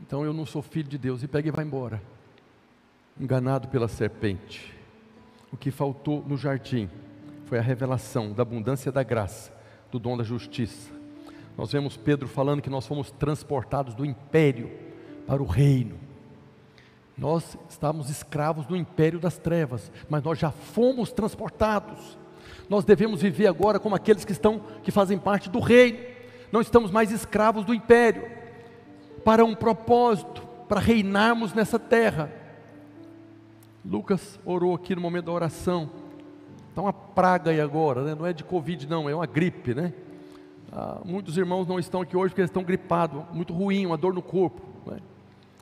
Então eu não sou filho de Deus. E pega e vai embora. Enganado pela serpente. O que faltou no jardim foi a revelação da abundância da graça, do dom da justiça. Nós vemos Pedro falando que nós fomos transportados do império para o reino. Nós estávamos escravos do império das trevas, mas nós já fomos transportados. Nós devemos viver agora como aqueles que estão que fazem parte do reino. Não estamos mais escravos do império para um propósito, para reinarmos nessa terra. Lucas orou aqui no momento da oração. Está uma praga aí agora, né? não é de Covid, não, é uma gripe, né? Ah, muitos irmãos não estão aqui hoje porque eles estão gripados, muito ruim, uma dor no corpo. Né?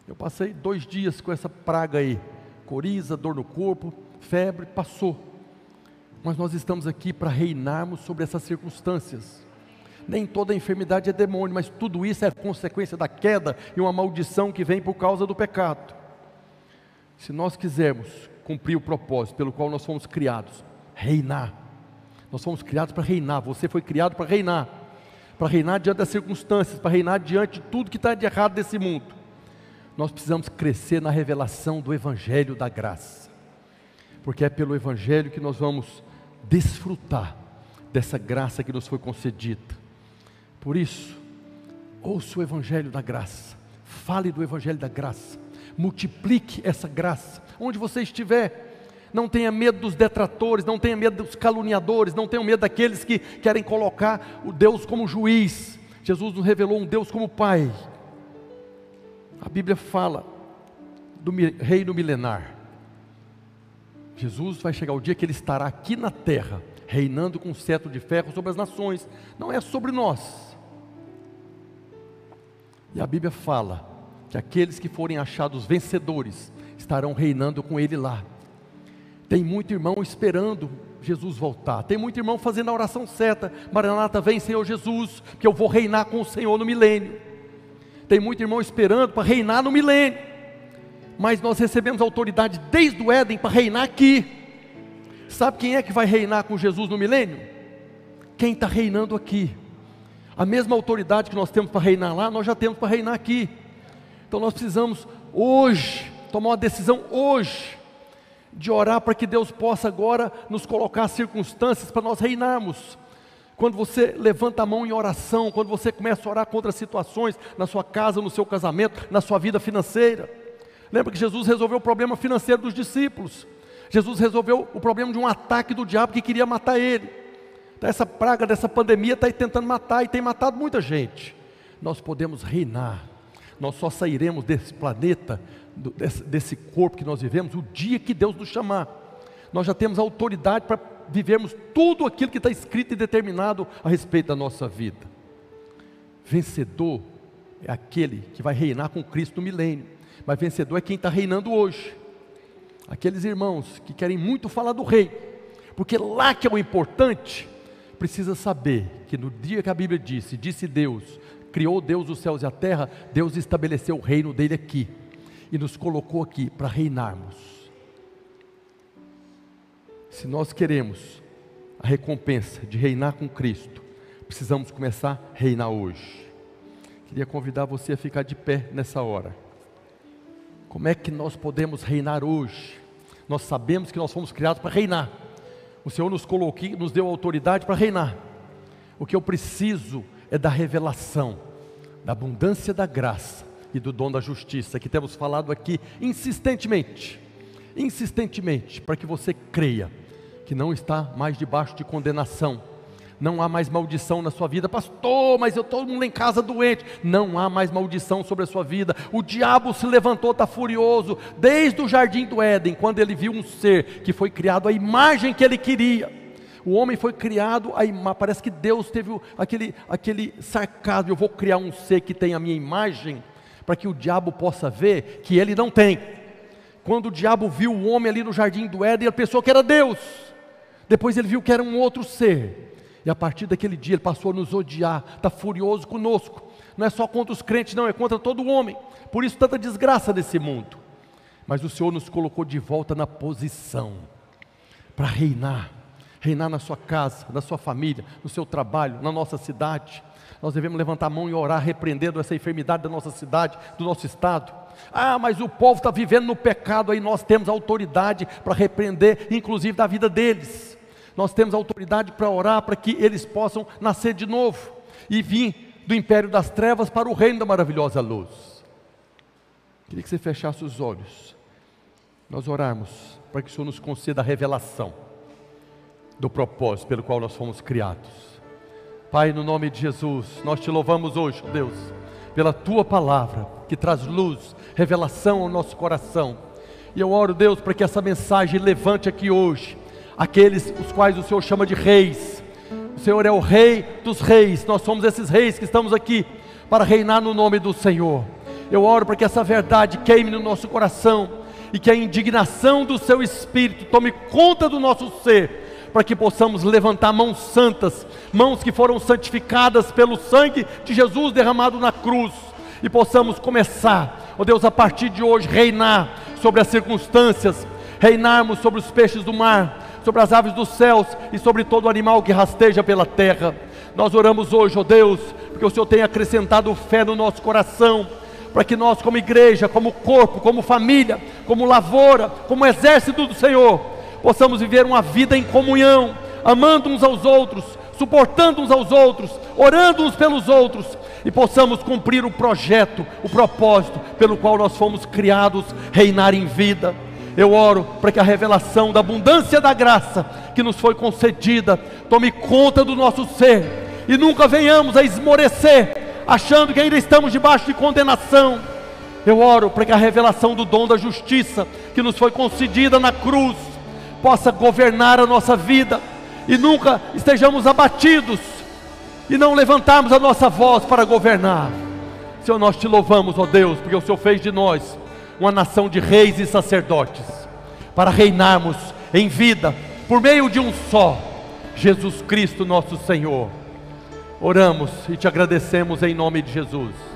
Eu passei dois dias com essa praga aí, coriza, dor no corpo, febre, passou. Mas nós estamos aqui para reinarmos sobre essas circunstâncias. Nem toda enfermidade é demônio, mas tudo isso é consequência da queda e uma maldição que vem por causa do pecado. Se nós quisermos cumprir o propósito pelo qual nós fomos criados, reinar. Nós fomos criados para reinar, você foi criado para reinar. Para reinar diante das circunstâncias, para reinar diante de tudo que está de errado desse mundo nós precisamos crescer na revelação do Evangelho da graça, porque é pelo Evangelho que nós vamos desfrutar dessa graça que nos foi concedida. Por isso, ouça o Evangelho da graça, fale do Evangelho da graça, multiplique essa graça, onde você estiver. Não tenha medo dos detratores, não tenha medo dos caluniadores, não tenha medo daqueles que querem colocar o Deus como juiz. Jesus nos revelou um Deus como Pai, a Bíblia fala do reino milenar. Jesus vai chegar o dia que ele estará aqui na terra, reinando com cetro de ferro sobre as nações. Não é sobre nós. E a Bíblia fala que aqueles que forem achados vencedores estarão reinando com Ele lá. Tem muito irmão esperando Jesus voltar. Tem muito irmão fazendo a oração certa. Maranata, vem Senhor Jesus, que eu vou reinar com o Senhor no milênio. Tem muito irmão esperando para reinar no milênio. Mas nós recebemos autoridade desde o Éden para reinar aqui. Sabe quem é que vai reinar com Jesus no milênio? Quem está reinando aqui. A mesma autoridade que nós temos para reinar lá, nós já temos para reinar aqui. Então nós precisamos hoje tomar uma decisão hoje de orar para que Deus possa agora nos colocar circunstâncias para nós reinarmos. Quando você levanta a mão em oração, quando você começa a orar contra situações na sua casa, no seu casamento, na sua vida financeira. Lembra que Jesus resolveu o problema financeiro dos discípulos. Jesus resolveu o problema de um ataque do diabo que queria matar ele. Então, essa praga dessa pandemia está tentando matar e tem matado muita gente. Nós podemos reinar. Nós só sairemos desse planeta desse, corpo que nós vivemos, o dia que Deus nos chamar. Nós já temos autoridade para vivermos tudo aquilo que está escrito e determinado a respeito da nossa vida. Vencedor é aquele que vai reinar com Cristo no milênio, mas vencedor é quem está reinando hoje. Aqueles irmãos que querem muito falar do rei, porque lá que é o importante, precisa saber que no dia que a Bíblia disse, disse Deus, criou Deus os céus e a terra, Deus estabeleceu o reino dele aqui e nos colocou aqui para reinarmos. Se nós queremos a recompensa de reinar com Cristo, precisamos começar a reinar hoje. Queria convidar você a ficar de pé nessa hora. Como é que nós podemos reinar hoje? Nós sabemos que nós fomos criados para reinar. O Senhor nos colocou nos deu autoridade para reinar. O que eu preciso é da revelação, da abundância da graça e do dom da justiça, que temos falado aqui insistentemente, insistentemente, para que você creia que não está mais debaixo de condenação, não há mais maldição na sua vida, pastor, mas eu estou mundo em casa doente. Não há mais maldição sobre a sua vida. O diabo se levantou, está furioso, desde o jardim do Éden, quando ele viu um ser que foi criado à imagem que ele queria. O homem foi criado a imagem, parece que Deus teve aquele, aquele sarcasmo: eu vou criar um ser que tem a minha imagem para que o diabo possa ver que ele não tem. Quando o diabo viu o homem ali no jardim do Éden, ele pensou que era Deus. Depois ele viu que era um outro ser. E a partir daquele dia ele passou a nos odiar, está furioso conosco. Não é só contra os crentes, não, é contra todo homem. Por isso tanta desgraça desse mundo. Mas o Senhor nos colocou de volta na posição para reinar. Reinar na sua casa, na sua família, no seu trabalho, na nossa cidade. Nós devemos levantar a mão e orar, repreendendo essa enfermidade da nossa cidade, do nosso estado. Ah, mas o povo está vivendo no pecado, aí nós temos autoridade para repreender, inclusive da vida deles. Nós temos autoridade para orar para que eles possam nascer de novo e vir do império das trevas para o reino da maravilhosa luz. Queria que você fechasse os olhos, nós orarmos para que o Senhor nos conceda a revelação do propósito pelo qual nós fomos criados. Pai, no nome de Jesus, nós te louvamos hoje, Deus, pela tua palavra que traz luz, revelação ao nosso coração. E eu oro, Deus, para que essa mensagem levante aqui hoje aqueles os quais o Senhor chama de reis. O Senhor é o rei dos reis, nós somos esses reis que estamos aqui para reinar no nome do Senhor. Eu oro para que essa verdade queime no nosso coração e que a indignação do seu espírito tome conta do nosso ser para que possamos levantar mãos santas, mãos que foram santificadas pelo sangue de Jesus derramado na cruz, e possamos começar, ó oh Deus, a partir de hoje, reinar sobre as circunstâncias, reinarmos sobre os peixes do mar, sobre as aves dos céus e sobre todo animal que rasteja pela terra. Nós oramos hoje, ó Deus, porque o Senhor tem acrescentado fé no nosso coração, para que nós, como igreja, como corpo, como família, como lavoura, como exército do Senhor, possamos viver uma vida em comunhão, amando uns aos outros, suportando uns aos outros, orando uns pelos outros e possamos cumprir o projeto, o propósito pelo qual nós fomos criados, reinar em vida. Eu oro para que a revelação da abundância da graça que nos foi concedida tome conta do nosso ser e nunca venhamos a esmorecer, achando que ainda estamos debaixo de condenação. Eu oro para que a revelação do dom da justiça que nos foi concedida na cruz possa governar a nossa vida e nunca estejamos abatidos e não levantarmos a nossa voz para governar. Senhor, nós te louvamos, ó Deus, porque o Senhor fez de nós uma nação de reis e sacerdotes, para reinarmos em vida, por meio de um só, Jesus Cristo, nosso Senhor. Oramos e te agradecemos em nome de Jesus.